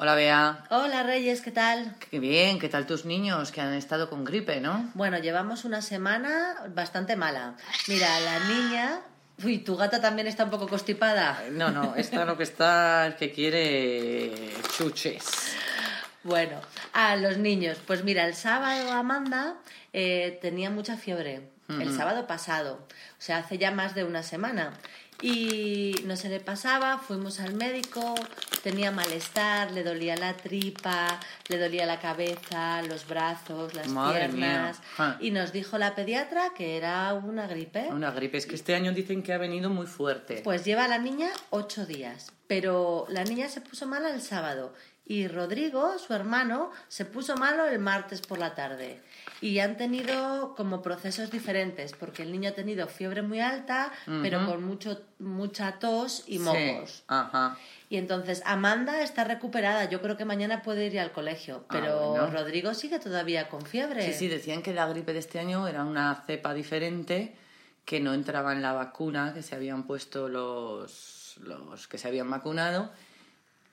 Hola, Bea. Hola Reyes, ¿qué tal? Qué bien, ¿qué tal tus niños que han estado con gripe, no? Bueno, llevamos una semana bastante mala. Mira, la niña... Uy, tu gata también está un poco constipada. No, no, esta lo que está es que quiere chuches. Bueno, a los niños. Pues mira, el sábado Amanda eh, tenía mucha fiebre. El sábado pasado. O sea, hace ya más de una semana. Y no se le pasaba, fuimos al médico, tenía malestar, le dolía la tripa, le dolía la cabeza, los brazos, las Madre piernas. Ah. Y nos dijo la pediatra que era una gripe. Una gripe, es que este año dicen que ha venido muy fuerte. Pues lleva a la niña ocho días, pero la niña se puso mala el sábado y Rodrigo, su hermano, se puso malo el martes por la tarde. Y han tenido como procesos diferentes, porque el niño ha tenido fiebre muy alta, pero con mucho, mucha tos y mocos. Sí, ajá. Y entonces Amanda está recuperada, yo creo que mañana puede ir al colegio, Ah, pero bueno. Rodrigo sigue todavía con fiebre. Sí, sí, decían que la gripe de este año era una cepa diferente que no entraba en la vacuna que se habían puesto los, los que se habían vacunado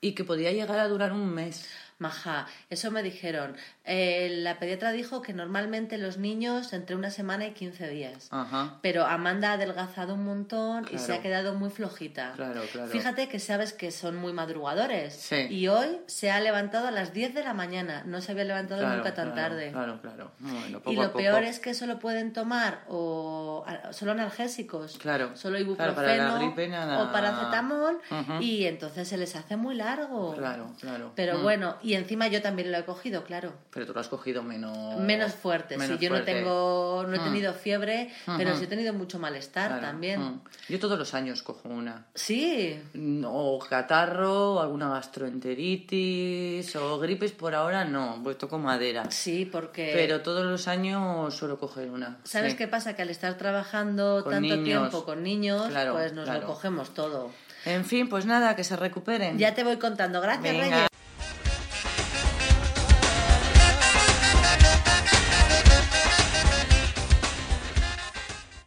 y que podía llegar a durar un mes. Maja, eso me dijeron. Eh, la pediatra dijo que normalmente los niños entre una semana y 15 días. Ajá. Pero Amanda ha adelgazado un montón y se ha quedado muy flojita. Claro, claro. Fíjate que sabes que son muy madrugadores. Sí. Y hoy se ha levantado a las 10 de la mañana. No se había levantado Claro, nunca tan tarde. Claro, claro. Bueno, poco Y a lo poco. peor es que solo pueden tomar o solo analgésicos, Claro. solo Claro, ibuprofeno para la gripe nada. o paracetamol y entonces se les hace muy largo. Claro, claro. Pero Mm. bueno, y encima yo también lo he cogido, claro. Pero tú lo has cogido menos... Menos fuerte, menos sí, yo fuerte. no tengo, no he Mm. tenido fiebre, pero Ujú. sí he tenido mucho malestar Claro, también. mm. Yo todos los años cojo una. Sí, O catarro, o alguna gastroenteritis, o gripes por ahora no, pues toco madera. sí, porque Pero todos los años suelo coger una. ¿sabes sí. qué pasa? Que al estar trabajando Con tanto niños. tiempo con niños, Claro, pues nos claro. lo cogemos todo. En fin, pues nada, que se recuperen. Ya te voy contando. Gracias, Venga. Reyes.